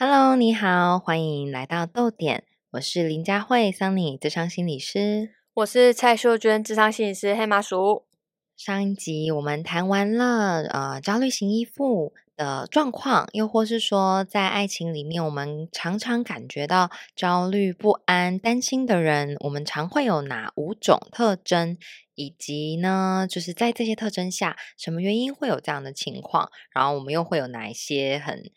Hello，你好，欢迎来到豆点，我是林佳慧，Sunny 智商心理师，我是蔡秀娟，智商心理师，黑麻鼠。上一集我们谈完了呃焦虑型依附的状况，又或是说在爱情里面，我们常常感觉到焦虑、不安、担心的人，我们常会有哪五种特征，以及呢，就是在这些特征下，什么原因会有这样的情况，然后我们又会有哪一些很。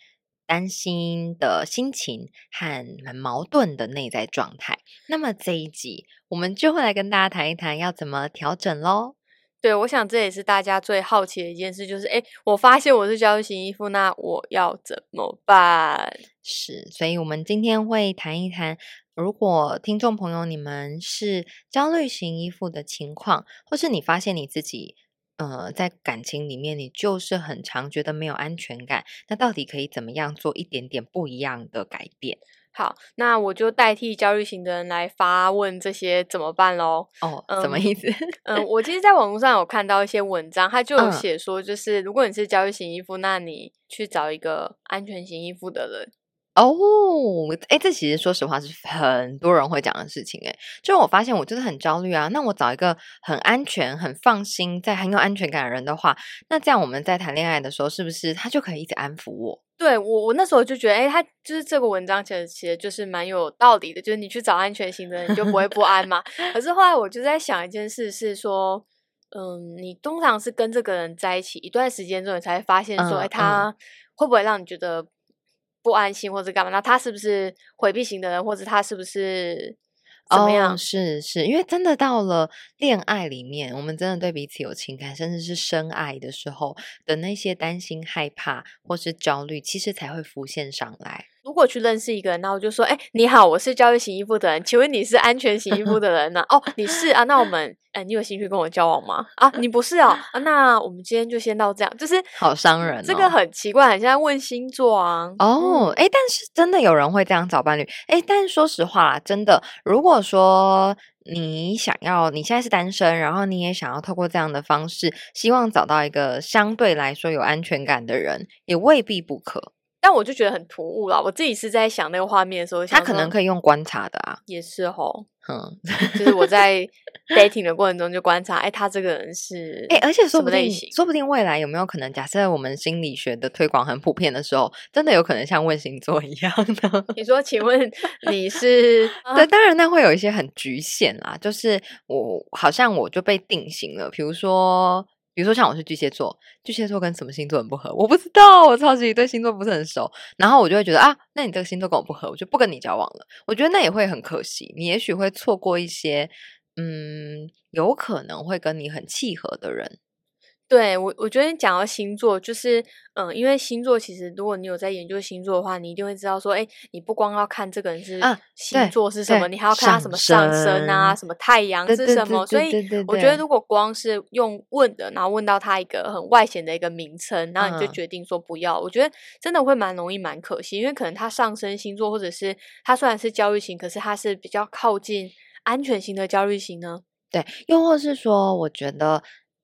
担心的心情和很矛盾的内在状态。那么这一集我们就会来跟大家谈一谈要怎么调整喽。对，我想这也是大家最好奇的一件事，就是哎，我发现我是焦虑型依附，那我要怎么办？是，所以我们今天会谈一谈，如果听众朋友你们是焦虑型依附的情况，或是你发现你自己。呃，在感情里面，你就是很常觉得没有安全感。那到底可以怎么样做一点点不一样的改变？好，那我就代替焦虑型的人来发问，这些怎么办喽？哦，什么意思？嗯，我其实，在网络上有看到一些文章，他就有写说，就是如果你是焦虑型依附，那你去找一个安全型依附的人。哦，哎，这其实说实话是很多人会讲的事情，哎，就是我发现我真的很焦虑啊。那我找一个很安全、很放心、在很有安全感的人的话，那这样我们在谈恋爱的时候，是不是他就可以一直安抚我？对我，我那时候就觉得，哎，他就是这个文章其实其实就是蛮有道理的，就是你去找安全型的人，你就不会不安嘛。可是后来我就在想一件事，是说，嗯，你通常是跟这个人在一起一段时间之后，你才会发现说，哎，他会不会让你觉得？不安心或者干嘛？那他是不是回避型的人，或者他是不是怎么样？是是，因为真的到了恋爱里面，我们真的对彼此有情感，甚至是深爱的时候的那些担心、害怕或是焦虑，其实才会浮现上来。如果去认识一个人，那我就说：“哎，你好，我是教育型依附的人，请问你是安全型依附的人呢？” 哦，你是啊，那我们，哎，你有兴趣跟我交往吗？啊，你不是哦，啊，那我们今天就先到这样，就是好伤人，这个很奇怪，很像问星座啊。哦，哎，但是真的有人会这样找伴侣，哎，但是说实话啦，真的，如果说你想要，你现在是单身，然后你也想要透过这样的方式，希望找到一个相对来说有安全感的人，也未必不可。但我就觉得很突兀了。我自己是在想那个画面的时候，他可能可以用观察的啊，也是吼，嗯，就是我在 dating 的过程中就观察，哎，他这个人是哎，而且说不定，说不定未来有没有可能，假设我们心理学的推广很普遍的时候，真的有可能像问星座一样的。你说，请问 你是？对，当然那会有一些很局限啦，就是我好像我就被定型了，比如说。比如说像我是巨蟹座，巨蟹座跟什么星座很不合？我不知道，我超级对星座不是很熟。然后我就会觉得啊，那你这个星座跟我不合，我就不跟你交往了。我觉得那也会很可惜，你也许会错过一些，嗯，有可能会跟你很契合的人。对我，我觉得你讲到星座，就是，嗯，因为星座其实，如果你有在研究星座的话，你一定会知道说，哎，你不光要看这个人是星座是什么，你还要看他什么上升啊，什么太阳是什么。所以，我觉得如果光是用问的，然后问到他一个很外显的一个名称，然后你就决定说不要，我觉得真的会蛮容易，蛮可惜，因为可能他上升星座，或者是他虽然是焦虑型，可是他是比较靠近安全型的焦虑型呢。对，又或是说，我觉得。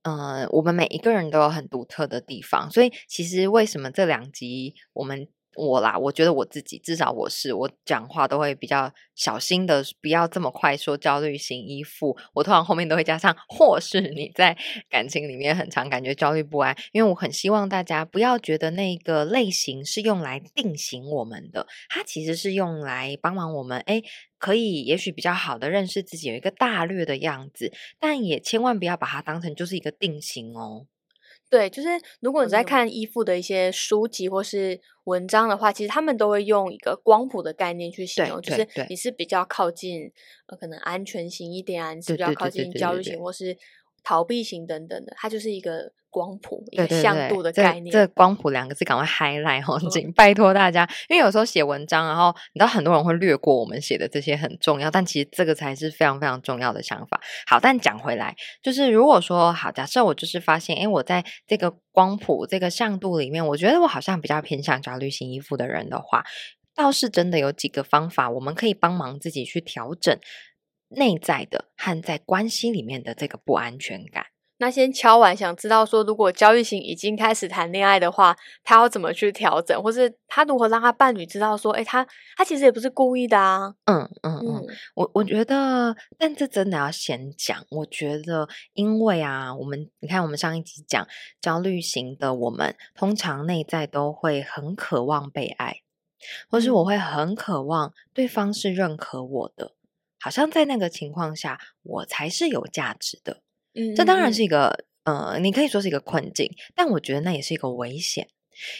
嗯，我们每一个人都有很独特的地方，所以其实为什么这两集我们我啦，我觉得我自己至少我是我讲话都会比较小心的，不要这么快说焦虑型依附。我通常后面都会加上，或是你在感情里面很常感觉焦虑不安，因为我很希望大家不要觉得那个类型是用来定型我们的，它其实是用来帮忙我们哎。可以，也许比较好的认识自己，有一个大略的样子，但也千万不要把它当成就是一个定型哦。对，就是如果你在看依附的一些书籍或是文章的话，其实他们都会用一个光谱的概念去形容，就是你。是比较靠近呃可能安全型一点啊，你是比较靠近焦虑型或是逃避型等等的，它就是一个。光谱一个向度的概念，这光谱两个字赶快 highlight 哦，请拜托大家，因为有时候写文章，然后你知道很多人会略过我们写的这些很重要，但其实这个才是非常非常重要的想法。好，但讲回来，就是如果说好，假设我就是发现，哎，我在这个光谱这个向度里面，我觉得我好像比较偏向焦虑型依附的人的话，倒是真的有几个方法，我们可以帮忙自己去调整内在的和在关系里面的这个不安全感。那先敲完，想知道说，如果焦虑型已经开始谈恋爱的话，他要怎么去调整，或是他如何让他伴侣知道说，哎，他他其实也不是故意的啊。嗯嗯嗯，我我觉得，但这真的要先讲。我觉得，因为啊，我们你看，我们上一集讲焦虑型的，我们通常内在都会很渴望被爱，或是我会很渴望对方是认可我的，好像在那个情况下，我才是有价值的。这当然是一个，呃，你可以说是一个困境，但我觉得那也是一个危险。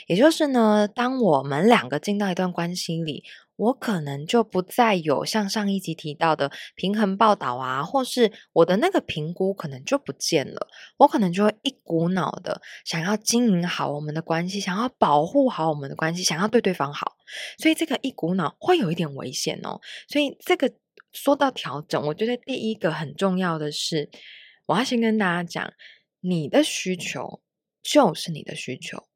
也就是呢，当我们两个进到一段关系里，我可能就不再有像上一集提到的平衡报道啊，或是我的那个评估可能就不见了，我可能就会一股脑的想要经营好我们的关系，想要保护好我们的关系，想要对对方好，所以这个一股脑会有一点危险哦。所以这个说到调整，我觉得第一个很重要的是。我要先跟大家讲，你的需求就是你的需求，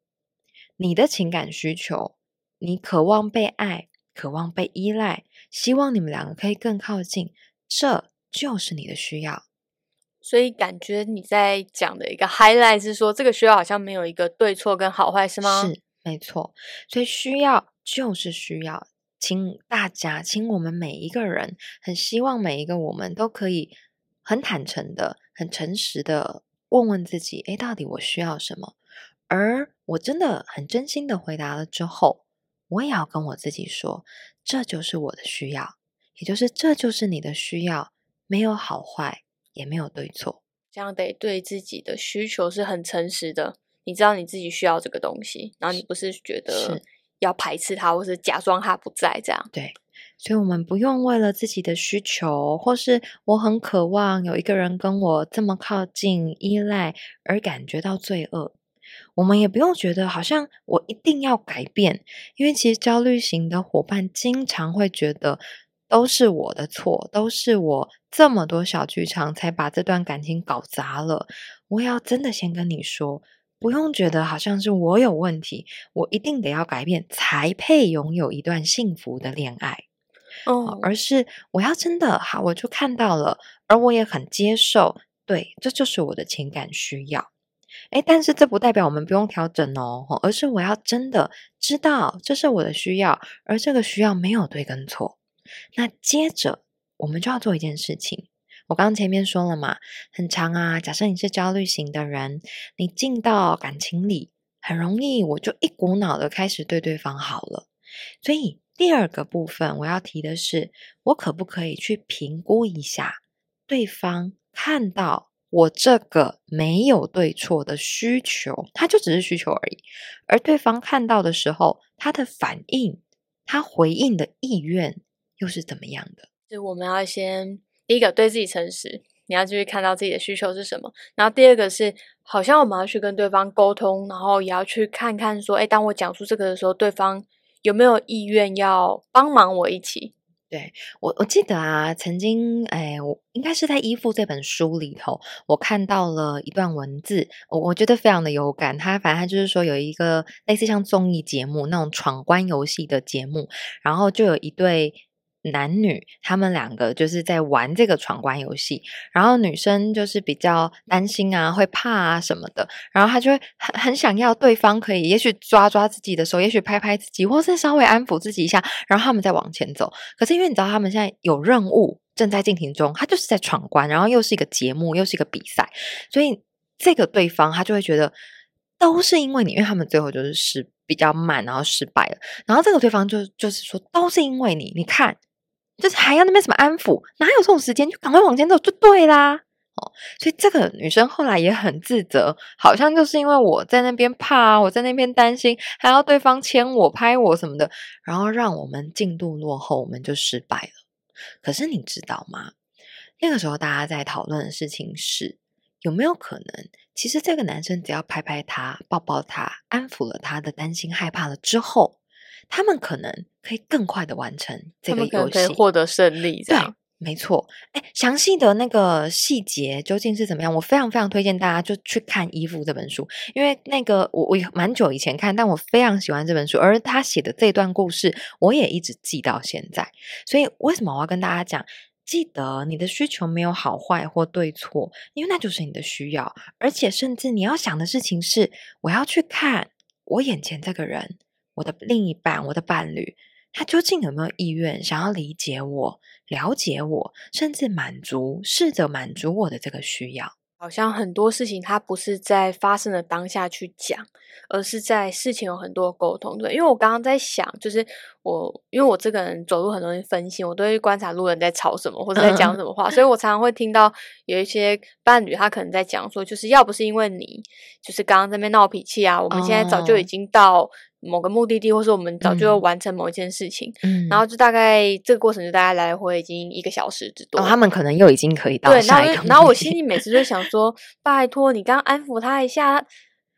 你的情感需求，你渴望被爱，渴望被依赖，希望你们两个可以更靠近，这就是你的需要。所以感觉你在讲的一个 highlight 是说，这个需要好像没有一个对错跟好坏，是吗？是，没错。所以需要就是需要，请大家，请我们每一个人，很希望每一个我们都可以很坦诚的。很诚实的问问自己，诶，到底我需要什么？而我真的很真心的回答了之后，我也要跟我自己说，这就是我的需要，也就是这就是你的需要，没有好坏，也没有对错。这样得对自己的需求是很诚实的，你知道你自己需要这个东西，然后你不是觉得要排斥他，或是假装他不在这样。对。所以，我们不用为了自己的需求，或是我很渴望有一个人跟我这么靠近、依赖而感觉到罪恶。我们也不用觉得好像我一定要改变，因为其实焦虑型的伙伴经常会觉得都是我的错，都是我这么多小剧场才把这段感情搞砸了。我要真的先跟你说，不用觉得好像是我有问题，我一定得要改变才配拥有一段幸福的恋爱。哦，而是我要真的好，我就看到了，而我也很接受，对，这就是我的情感需要。哎但是这不代表我们不用调整哦，而是我要真的知道这是我的需要，而这个需要没有对跟错。那接着我们就要做一件事情，我刚刚前面说了嘛，很长啊。假设你是焦虑型的人，你进到感情里很容易，我就一股脑的开始对对方好了，所以。第二个部分我要提的是，我可不可以去评估一下对方看到我这个没有对错的需求，他就只是需求而已。而对方看到的时候，他的反应，他回应的意愿又是怎么样的？就我们要先第一个对自己诚实，你要继续看到自己的需求是什么。然后第二个是，好像我们要去跟对方沟通，然后也要去看看说，哎，当我讲出这个的时候，对方。有没有意愿要帮忙我一起？对我，我记得啊，曾经，哎，我应该是在《依附》这本书里头，我看到了一段文字，我我觉得非常的有感。他反正他就是说，有一个类似像综艺节目那种闯关游戏的节目，然后就有一对。男女他们两个就是在玩这个闯关游戏，然后女生就是比较担心啊，会怕啊什么的，然后她就会很很想要对方可以，也许抓抓自己的手，也许拍拍自己，或是稍微安抚自己一下，然后他们再往前走。可是因为你知道他们现在有任务正在进行中，他就是在闯关，然后又是一个节目，又是一个比赛，所以这个对方他就会觉得都是因为你，因为他们最后就是失比较慢，然后失败了，然后这个对方就就是说都是因为你，你看。就是还要那边什么安抚，哪有这种时间？就赶快往前走就对啦。哦，所以这个女生后来也很自责，好像就是因为我在那边怕，我在那边担心，还要对方牵我、拍我什么的，然后让我们进度落后，我们就失败了。可是你知道吗？那个时候大家在讨论的事情是，有没有可能，其实这个男生只要拍拍他、抱抱他、安抚了他的担心、害怕了之后。他们可能可以更快的完成这个游戏，获得胜利。对，没错。哎，详细的那个细节究竟是怎么样？我非常非常推荐大家就去看《衣服》这本书，因为那个我我蛮久以前看，但我非常喜欢这本书，而他写的这段故事，我也一直记到现在。所以为什么我要跟大家讲？记得你的需求没有好坏或对错，因为那就是你的需要。而且，甚至你要想的事情是：我要去看我眼前这个人，我的另一半，我的伴侣，他究竟有没有意愿想要理解我、了解我，甚至满足、试着满足我的这个需要。好像很多事情，他不是在发生的当下去讲，而是在事情有很多沟通。对，因为我刚刚在想，就是我因为我这个人走路很容易分心，我都会观察路人在吵什么或者在讲什么话，所以我常常会听到有一些伴侣他可能在讲说，就是要不是因为你，就是刚刚在那边闹脾气啊，我们现在早就已经到。某个目的地，或是我们早就完成某一件事情，然后就大概这个过程就大概来回已经一个小时之多。他们可能又已经可以到下一个。然后我心里每次就想说：拜托你刚安抚他一下，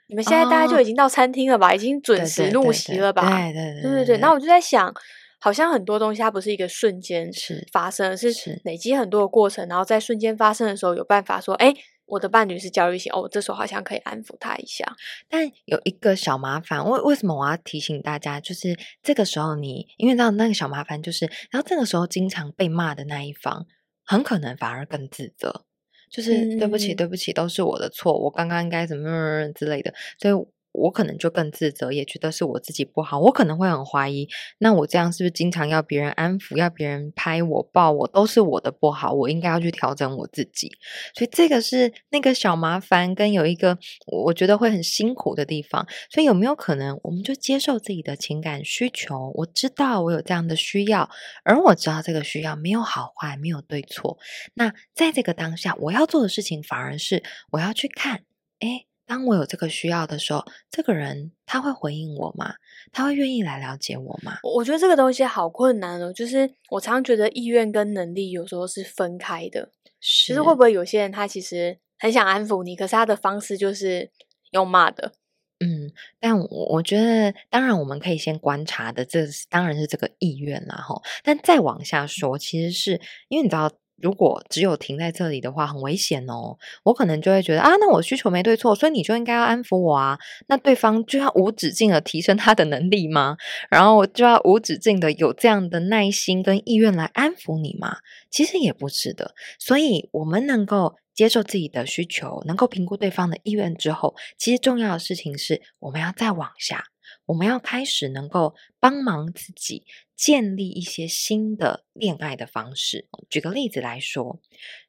你们现在大概就已经到餐厅了吧？已经准时入席了吧？对对对对对。那我就在想，好像很多东西它不是一个瞬间是发生，是累积很多的过程，然后在瞬间发生的时候有办法说，哎。我的伴侣是焦虑型哦，这时候好像可以安抚他一下。但有一个小麻烦，为为什么我要提醒大家？就是这个时候你，因为知道那个小麻烦，就是然后这个时候经常被骂的那一方，很可能反而更自责，就是对不起，对不起，都是我的错，我刚刚应该怎么之类的，所以。我可能就更自责，也觉得是我自己不好。我可能会很怀疑，那我这样是不是经常要别人安抚，要别人拍我、抱我，都是我的不好？我应该要去调整我自己。所以这个是那个小麻烦，跟有一个我觉得会很辛苦的地方。所以有没有可能，我们就接受自己的情感需求？我知道我有这样的需要，而我知道这个需要没有好坏，没有对错。那在这个当下，我要做的事情反而是我要去看，哎。当我有这个需要的时候，这个人他会回应我吗？他会愿意来了解我吗？我觉得这个东西好困难哦。就是我常常觉得意愿跟能力有时候是分开的。其实会不会有些人他其实很想安抚你，可是他的方式就是用骂的？嗯，但我我觉得，当然我们可以先观察的，这当然是这个意愿啦，哈。但再往下说，其实是因为你知道。如果只有停在这里的话，很危险哦。我可能就会觉得啊，那我需求没对错，所以你就应该要安抚我啊。那对方就要无止境的提升他的能力吗？然后我就要无止境的有这样的耐心跟意愿来安抚你吗？其实也不是的。所以，我们能够接受自己的需求，能够评估对方的意愿之后，其实重要的事情是，我们要再往下。我们要开始能够帮忙自己建立一些新的恋爱的方式。举个例子来说，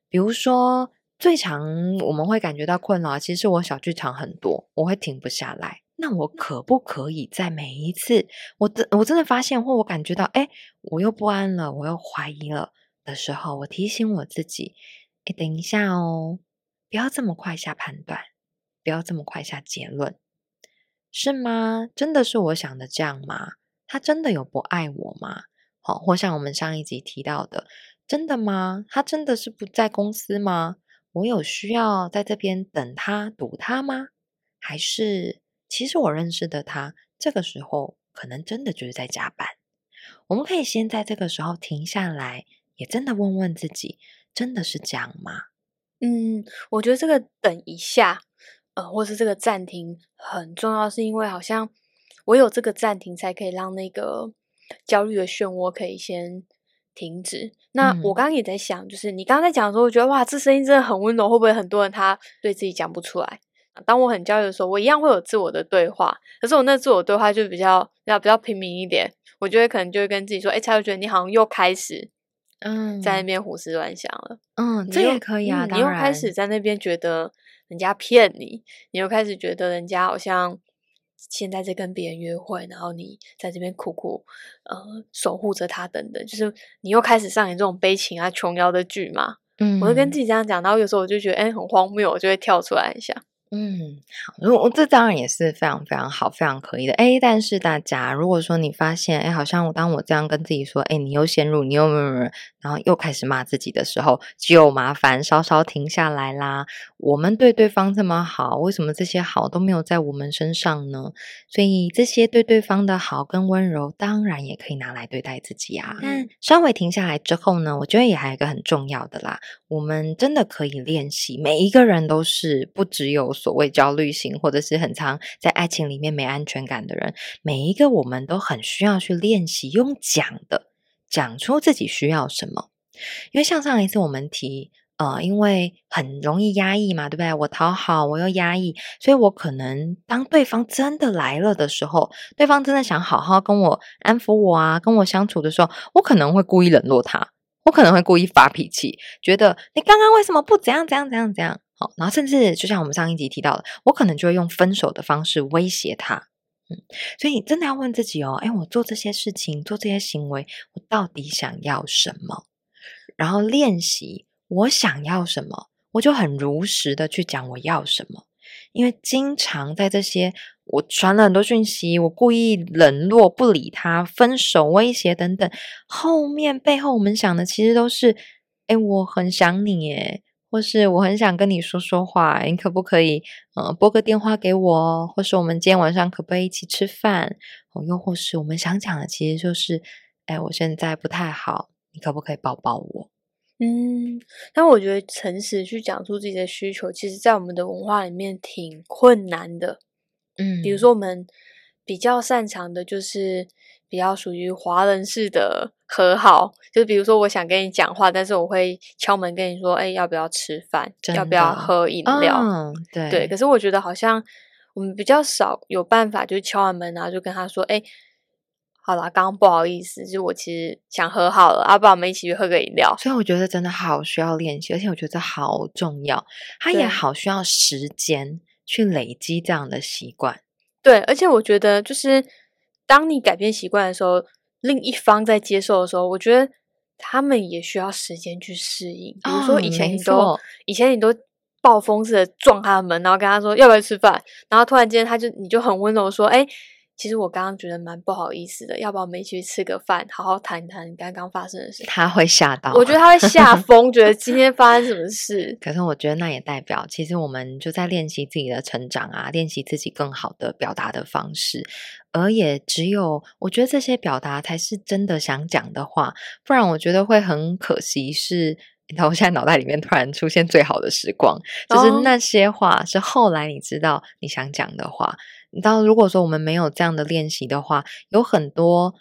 比如说最常我们会感觉到困扰，其实我小剧场很多，我会停不下来。那我可不可以在每一次我真我真的发现或我感觉到，哎，我又不安了，我又怀疑了的时候，我提醒我自己，哎，等一下哦，不要这么快下判断，不要这么快下结论。是吗？真的是我想的这样吗？他真的有不爱我吗？好，或像我们上一集提到的，真的吗？他真的是不在公司吗？我有需要在这边等他堵他吗？还是其实我认识的他，这个时候可能真的就是在加班？我们可以先在这个时候停下来，也真的问问自己，真的是这样吗？嗯，我觉得这个等一下。呃，或是这个暂停很重要，是因为好像我有这个暂停，才可以让那个焦虑的漩涡可以先停止。那我刚刚也在想，就是你刚刚在讲的时候，我觉得哇，这声音真的很温柔，会不会很多人他对自己讲不出来？当我很焦虑的时候，我一样会有自我的对话，可是我那自我对话就比较要比较平民一点，我觉得可能就会跟自己说，哎，才会觉得你好像又开始嗯在那边胡思乱想了，嗯，这也可以啊，你又开始在那边觉得。人家骗你，你又开始觉得人家好像现在在跟别人约会，然后你在这边苦苦呃守护着他等等，就是你又开始上演这种悲情啊琼瑶的剧嘛。嗯，我就跟自己这样讲，然后有时候我就觉得哎很荒谬，我就会跳出来一下。嗯，好，如果这当然也是非常非常好，非常可以的。哎，但是大家如果说你发现，哎，好像我当我这样跟自己说，哎，你又陷入，你又然后又开始骂自己的时候，就麻烦稍稍停下来啦。我们对对方这么好，为什么这些好都没有在我们身上呢？所以这些对对方的好跟温柔，当然也可以拿来对待自己啊。但稍微停下来之后呢，我觉得也还有一个很重要的啦，我们真的可以练习。每一个人都是不只有。所谓焦虑型，或者是很常在爱情里面没安全感的人，每一个我们都很需要去练习用讲的讲出自己需要什么。因为像上一次我们提，呃，因为很容易压抑嘛，对不对？我讨好，我又压抑，所以我可能当对方真的来了的时候，对方真的想好好跟我安抚我啊，跟我相处的时候，我可能会故意冷落他，我可能会故意发脾气，觉得你刚刚为什么不怎样怎样怎样怎样？好，然后甚至就像我们上一集提到的，我可能就会用分手的方式威胁他。嗯，所以你真的要问自己哦，哎，我做这些事情，做这些行为，我到底想要什么？然后练习我想要什么，我就很如实的去讲我要什么。因为经常在这些我传了很多讯息，我故意冷落不理他，分手威胁等等，后面背后我们想的其实都是，哎，我很想你，耶，或是我很想跟你说说话，你可不可以呃拨个电话给我？或是我们今天晚上可不可以一起吃饭？哦，又或是我们想讲的其实就是，哎，我现在不太好。你可不可以抱抱我？嗯，但我觉得诚实去讲出自己的需求，其实，在我们的文化里面挺困难的。嗯，比如说我们比较擅长的就是比较属于华人式的和好，就是比如说我想跟你讲话，但是我会敲门跟你说，哎，要不要吃饭？要不要喝饮料？对对。可是我觉得好像我们比较少有办法，就敲完门然后就跟他说，哎。好啦，刚刚不好意思，就我其实想和好了，阿爸，我们一起去喝个饮料。所以我觉得真的好需要练习，而且我觉得好重要，它也好需要时间去累积这样的习惯。对，而且我觉得就是当你改变习惯的时候，另一方在接受的时候，我觉得他们也需要时间去适应。比如说以前你都以前你都暴风式的撞他的门，然后跟他说要不要吃饭，然后突然间他就你就很温柔说，哎。其实我刚刚觉得蛮不好意思的，要不要我们一起去吃个饭，好好谈谈刚刚发生的事？他会吓到，我觉得他会吓疯，觉得 今天发生什么事。可是我觉得那也代表，其实我们就在练习自己的成长啊，练习自己更好的表达的方式。而也只有我觉得这些表达才是真的想讲的话，不然我觉得会很可惜。是，我现在脑袋里面突然出现最好的时光，就是那些话是后来你知道你想讲的话。你知道，如果说我们没有这样的练习的话，有很多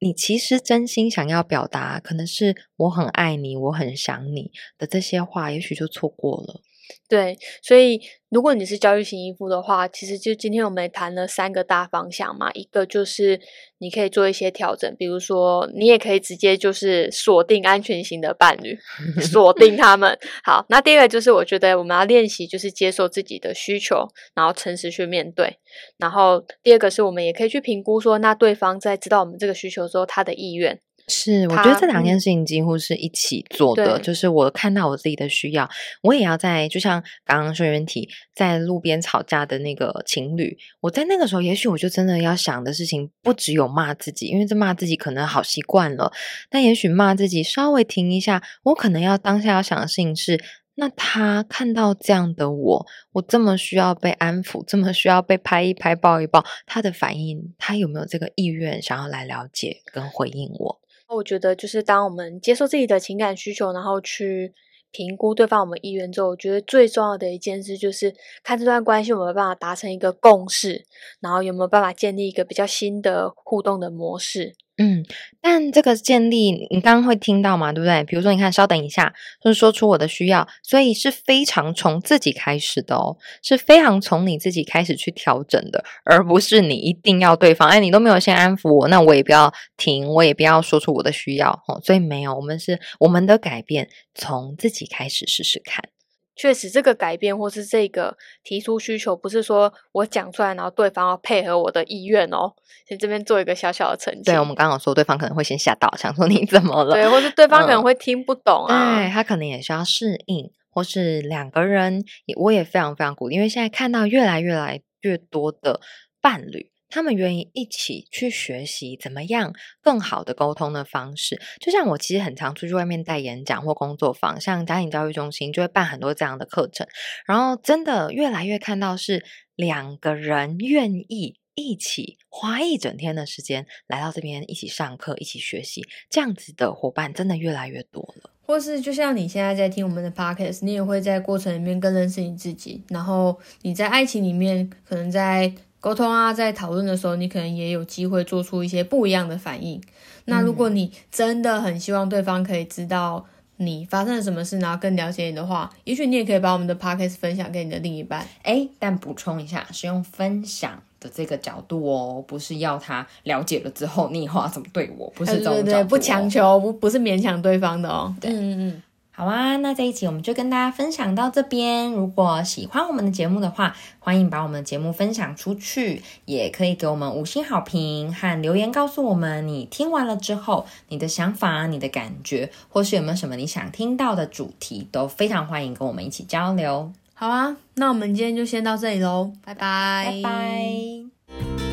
你其实真心想要表达，可能是我很爱你，我很想你的这些话，也许就错过了。对，所以如果你是教育型依附的话，其实就今天我们谈了三个大方向嘛，一个就是你可以做一些调整，比如说你也可以直接就是锁定安全型的伴侣，锁定他们。好，那第二个就是我觉得我们要练习就是接受自己的需求，然后诚实去面对。然后第二个是我们也可以去评估说，那对方在知道我们这个需求之后，他的意愿。是，我觉得这两件事情几乎是一起做的。就是我看到我自己的需要，我也要在，就像刚刚说原体在路边吵架的那个情侣，我在那个时候，也许我就真的要想的事情不只有骂自己，因为这骂自己可能好习惯了。但也许骂自己稍微停一下，我可能要当下要想的事情是：那他看到这样的我，我这么需要被安抚，这么需要被拍一拍、抱一抱，他的反应，他有没有这个意愿想要来了解跟回应我？我觉得，就是当我们接受自己的情感需求，然后去评估对方我们意愿之后，我觉得最重要的一件事就是看这段关系有没有办法达成一个共识，然后有没有办法建立一个比较新的互动的模式。嗯，但这个建立你刚刚会听到嘛，对不对？比如说，你看，稍等一下，就是说出我的需要，所以是非常从自己开始的哦，是非常从你自己开始去调整的，而不是你一定要对方，哎，你都没有先安抚我，那我也不要停，我也不要说出我的需要哦。所以没有，我们是我们的改变从自己开始试试看。确实，这个改变或是这个提出需求，不是说我讲出来，然后对方要配合我的意愿哦。先这边做一个小小的澄清。对，我们刚刚说，对方可能会先吓到，想说你怎么了？对，或是对方可能会听不懂啊。对他可能也需要适应，或是两个人，我也非常非常鼓励，因为现在看到越来越来越多的伴侣。他们愿意一起去学习怎么样更好的沟通的方式，就像我其实很常出去外面带演讲或工作坊，像家庭教育中心就会办很多这样的课程，然后真的越来越看到是两个人愿意一起花一整天的时间来到这边一起上课、一起学习，这样子的伙伴真的越来越多了。或是就像你现在在听我们的 podcast，你也会在过程里面更认识你自己，然后你在爱情里面可能在。沟通啊，在讨论的时候，你可能也有机会做出一些不一样的反应。那如果你真的很希望对方可以知道你发生了什么事，然后更了解你的话，也许你也可以把我们的 podcast 分享给你的另一半。哎，但补充一下，是用分享的这个角度哦，不是要他了解了之后你以后要怎么对我，不是这种角度，不强求，不不是勉强对方的哦。对，嗯嗯。好啊，那这一集我们就跟大家分享到这边。如果喜欢我们的节目的话，欢迎把我们的节目分享出去，也可以给我们五星好评和留言，告诉我们你听完了之后你的想法、你的感觉，或是有没有什么你想听到的主题，都非常欢迎跟我们一起交流。好啊，那我们今天就先到这里喽，拜拜，拜拜。